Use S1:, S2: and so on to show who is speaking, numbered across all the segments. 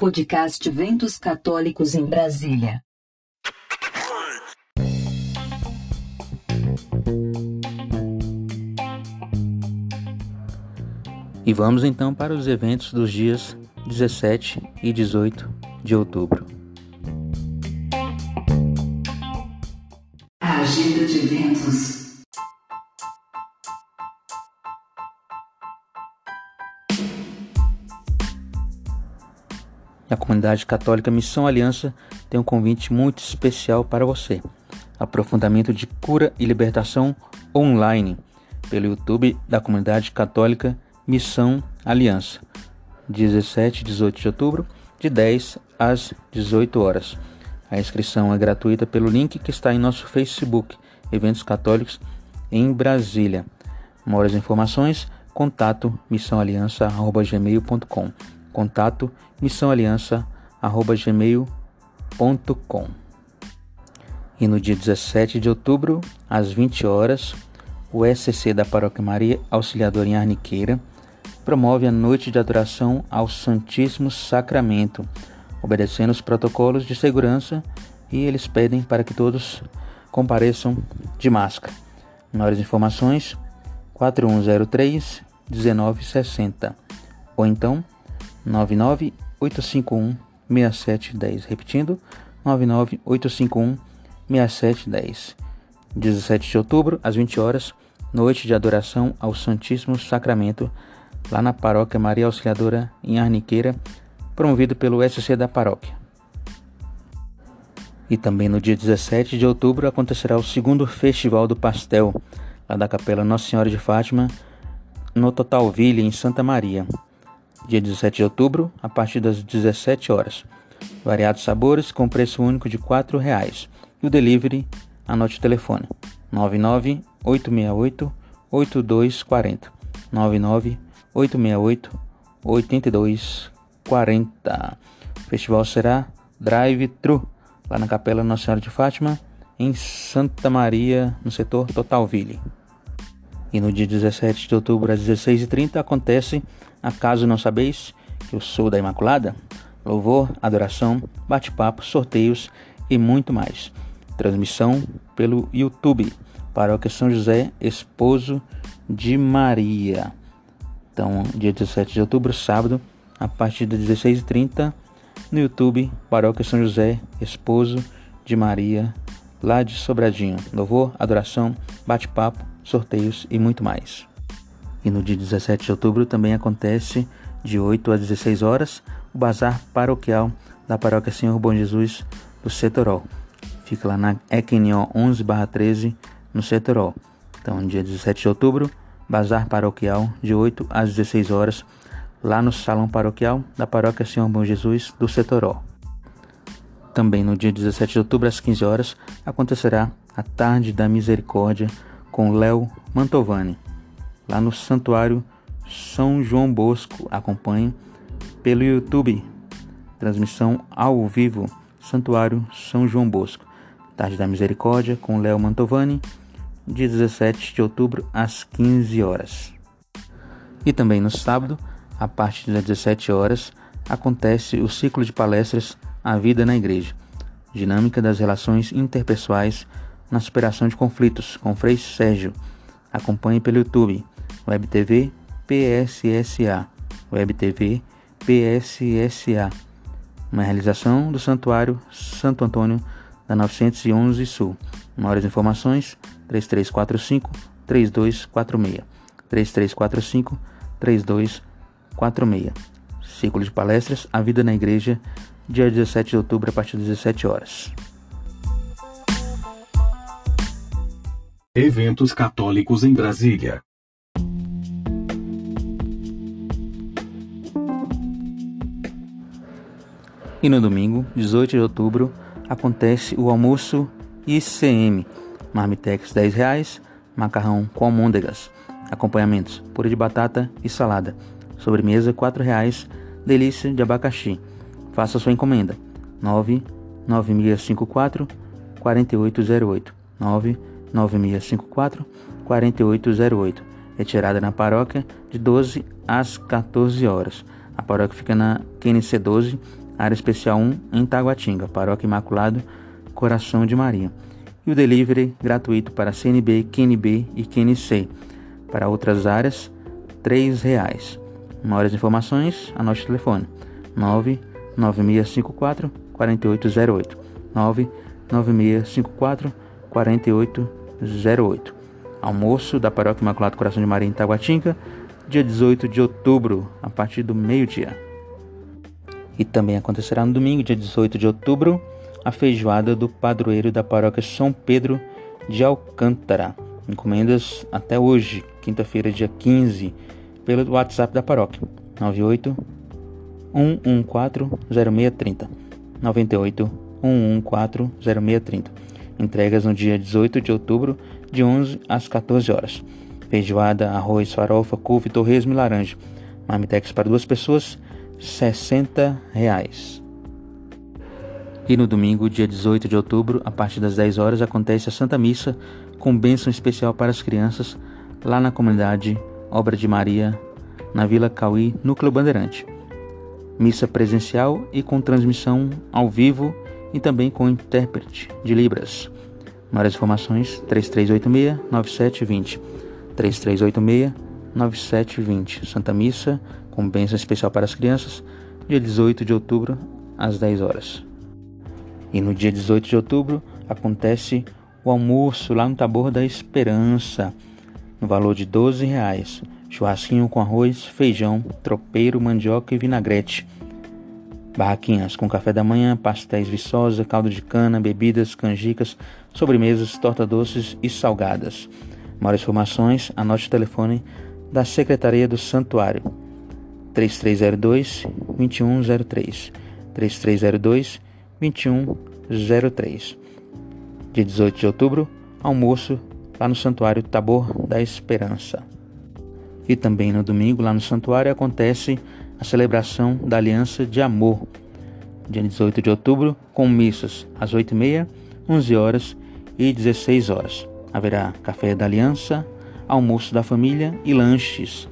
S1: Podcast Ventos Católicos em Brasília.
S2: E vamos então para os eventos dos dias 17 e 18 de outubro.
S1: A agenda de eventos.
S2: A comunidade católica Missão Aliança tem um convite muito especial para você. Aprofundamento de cura e libertação online pelo YouTube da comunidade católica Missão Aliança. 17 e 18 de outubro, de 10 às 18 horas. A inscrição é gratuita pelo link que está em nosso Facebook, Eventos Católicos em Brasília. Maiores informações, contato missãoaliança.gmail.com Contato missãoaliança@gmail.com. E no dia 17 de outubro, às 20 horas, o SCC da Paróquia Maria Auxiliadora em Arniqueira promove a noite de adoração ao Santíssimo Sacramento, obedecendo os protocolos de segurança e eles pedem para que todos compareçam de máscara. Maiores informações 4103 1960 ou então 99851 6710. Repetindo, 99851 6710. 17 de outubro, às 20 horas, noite de adoração ao Santíssimo Sacramento, lá na Paróquia Maria Auxiliadora, em Arniqueira, promovido pelo SC da paróquia. E também no dia 17 de outubro acontecerá o segundo Festival do Pastel, lá da Capela Nossa Senhora de Fátima, no Totalville, em Santa Maria dia 17 de outubro, a partir das 17 horas. Variados sabores com preço único de R$ 4,00. E o delivery, anote o telefone: 99 868 8240. 99 868 8240. O festival será drive-thru lá na Capela Nossa Senhora de Fátima, em Santa Maria, no setor Totalville. E no dia 17 de outubro, às 16h30, acontece Acaso não sabeis que eu sou da Imaculada? Louvor, adoração, bate-papo, sorteios e muito mais. Transmissão pelo YouTube, Paróquia São José, esposo de Maria. Então, dia 17 de outubro, sábado, a partir das 16h30, no YouTube, Paróquia São José, esposo de Maria, lá de Sobradinho. Louvor, adoração, bate-papo, sorteios e muito mais. E no dia 17 de outubro também acontece, de 8 às 16 horas, o bazar paroquial da Paróquia Senhor Bom Jesus do Setorol. Fica lá na Equinó 11/13 no Setorol. Então, dia 17 de outubro, bazar paroquial de 8 às 16 horas, lá no salão paroquial da Paróquia Senhor Bom Jesus do Setorol. Também no dia 17 de outubro, às 15 horas, acontecerá a Tarde da Misericórdia com Léo Mantovani lá no Santuário São João Bosco. Acompanhe pelo YouTube. Transmissão ao vivo. Santuário São João Bosco. Tarde da Misericórdia com Léo Mantovani, dia 17 de outubro às 15 horas. E também no sábado, a partir das 17 horas, acontece o ciclo de palestras A Vida na Igreja. Dinâmica das relações interpessoais na superação de conflitos, com Frei Sérgio. Acompanhe pelo YouTube. WebTV PSSA, WebTV PSSA, uma realização do Santuário Santo Antônio da 911 Sul. Maiores informações 3345 3246 3345 3246. Ciclo de palestras A Vida na Igreja, dia 17 de outubro a partir das 17 horas.
S3: Eventos católicos em Brasília.
S2: E no domingo, 18 de outubro, acontece o almoço ICM. Marmitex R$ 10, macarrão com almôndegas, acompanhamentos, purê de batata e salada. Sobremesa R$ 4,00, delícia de abacaxi. Faça sua encomenda. 99654 4808. 99654 4808. Retirada na paróquia de 12 às 14 horas. A paróquia fica na QNC 12, área especial 1 em Taguatinga, Paróquia Imaculado Coração de Maria. E o delivery gratuito para CNB, QNB e QNC. Para outras áreas, R$ reais. Maiores informações, anote o telefone 99654 4808 99654 4808 Almoço da Paróquia Imaculado Coração de Maria em Taguatinga, dia 18 de outubro, a partir do meio-dia. E também acontecerá no domingo, dia 18 de outubro, a feijoada do padroeiro da paróquia São Pedro de Alcântara. Encomendas até hoje, quinta-feira, dia 15, pelo WhatsApp da paróquia. 98 114 0630. 98 114 0630. Entregas no dia 18 de outubro, de 11 às 14 horas. Feijoada, arroz, farofa, couve, torresmo e laranja. Marmitex para duas pessoas, 60 reais. E no domingo, dia 18 de outubro, a partir das 10 horas, acontece a Santa Missa com bênção especial para as crianças lá na comunidade Obra de Maria, na Vila Cauí, Núcleo Bandeirante. Missa presencial e com transmissão ao vivo e também com intérprete de Libras. Maiores informações 3386-9720. 3386-9720. Santa Missa com bênção especial para as crianças, dia 18 de outubro, às 10 horas. E no dia 18 de outubro acontece o almoço lá no Tabor da Esperança, no valor de 12 reais. Churrasquinho com arroz, feijão, tropeiro, mandioca e vinagrete. Barraquinhas com café da manhã, pastéis viçosa, caldo de cana, bebidas, canjicas, sobremesas, torta doces e salgadas. Maiores informações, anote o telefone da Secretaria do Santuário. 3302 2103 3302 2103. Dia 18 de outubro, almoço lá no Santuário Tabor da Esperança. E também no domingo, lá no Santuário, acontece a celebração da Aliança de Amor, dia 18 de outubro, com missas às 8h30, 11 horas e 16 horas. Haverá café da Aliança, almoço da família e lanches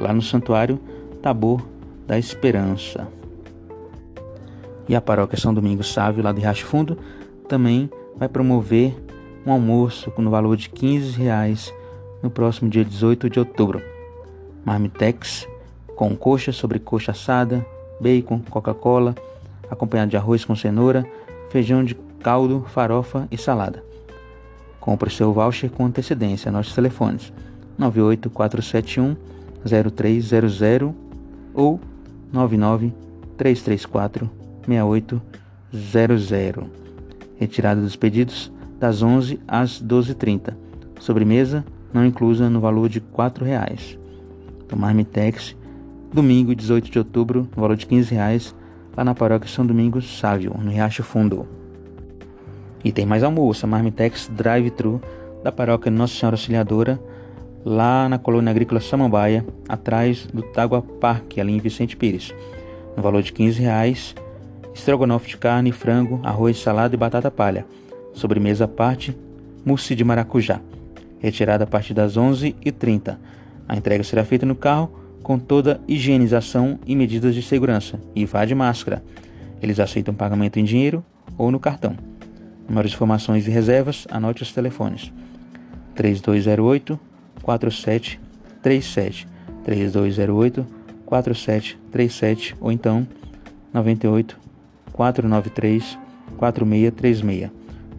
S2: lá no Santuário Tabor da Esperança. E a paróquia São Domingos Sávio, lá de Riacho Fundo, também vai promover um almoço no valor de 15 reais no próximo dia 18 de outubro. Marmitex com coxa sobre coxa assada, bacon, Coca-Cola, acompanhado de arroz com cenoura, feijão de caldo, farofa e salada. Compre seu voucher com antecedência. Nossos telefones 98471 0300 ou 99334 6800. Retirada dos pedidos das 11 às 12h30. Sobremesa não inclusa no valor de R$ 4,00. Tomar domingo, 18 de outubro, no valor de 15 reais, lá na paróquia São Domingos Sávio, no Riacho Fundo. E tem mais almoço, a Marmitex Drive-Thru da paróquia Nossa Senhora Auxiliadora, lá na colônia agrícola Samambaia, atrás do Tagua Parque, ali em Vicente Pires. No valor de 15 reais, estrogonofe de carne, frango, arroz, salada e batata palha. Sobremesa à parte, mousse de maracujá. Retirada a partir das 11h30. A entrega será feita no carro com toda higienização e medidas de segurança e vá de máscara. Eles aceitam pagamento em dinheiro ou no cartão. Maiores informações e reservas, anote os telefones. 3208 4737 3208 4737 ou então 98 493 4636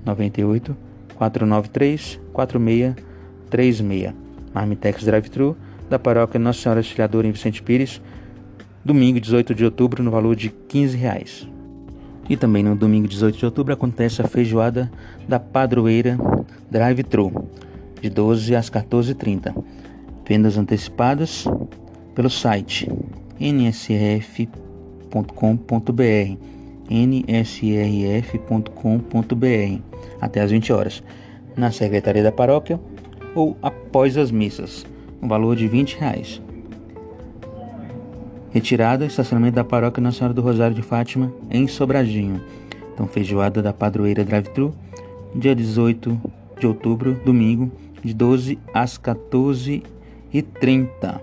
S2: 98 493 4636 Marmitex Drive-Thru da paróquia Nossa Senhora Auxiliadora em Vicente Pires, domingo 18 de outubro, no valor de 15 reais. E também no domingo 18 de outubro acontece a feijoada da padroeira Drive-Thru, de 12 às 14h30. Vendas antecipadas pelo site nsrf.com.br nsrf.com.br até às 20 horas na secretaria da paróquia ou após as missas um valor de 20 reais. Retirada, estacionamento da paróquia Nossa Senhora do Rosário de Fátima, em Sobradinho. Então, feijoada da padroeira Drive-Thru, dia 18 de outubro, domingo, de 12 às 14h30.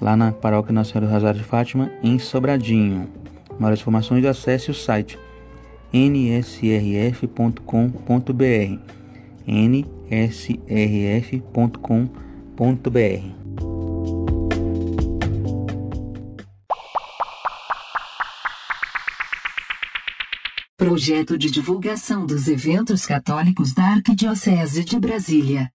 S2: Lá na paróquia Nossa Senhora do Rosário de Fátima, em Sobradinho. Maiores informações acesse o site nsrf.com.br
S1: Projeto de divulgação dos eventos católicos da Arquidiocese de Brasília.